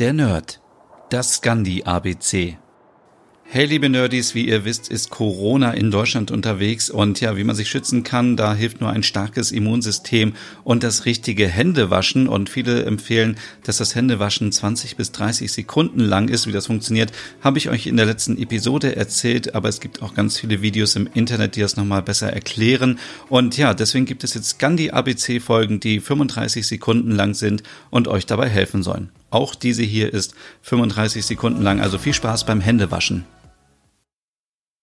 Der Nerd. Das Gandhi ABC. Hey liebe Nerdies, wie ihr wisst, ist Corona in Deutschland unterwegs und ja, wie man sich schützen kann, da hilft nur ein starkes Immunsystem und das richtige Händewaschen und viele empfehlen, dass das Händewaschen 20 bis 30 Sekunden lang ist. Wie das funktioniert, habe ich euch in der letzten Episode erzählt, aber es gibt auch ganz viele Videos im Internet, die das nochmal besser erklären und ja, deswegen gibt es jetzt Gandhi ABC Folgen, die 35 Sekunden lang sind und euch dabei helfen sollen. Auch diese hier ist 35 Sekunden lang, also viel Spaß beim Händewaschen.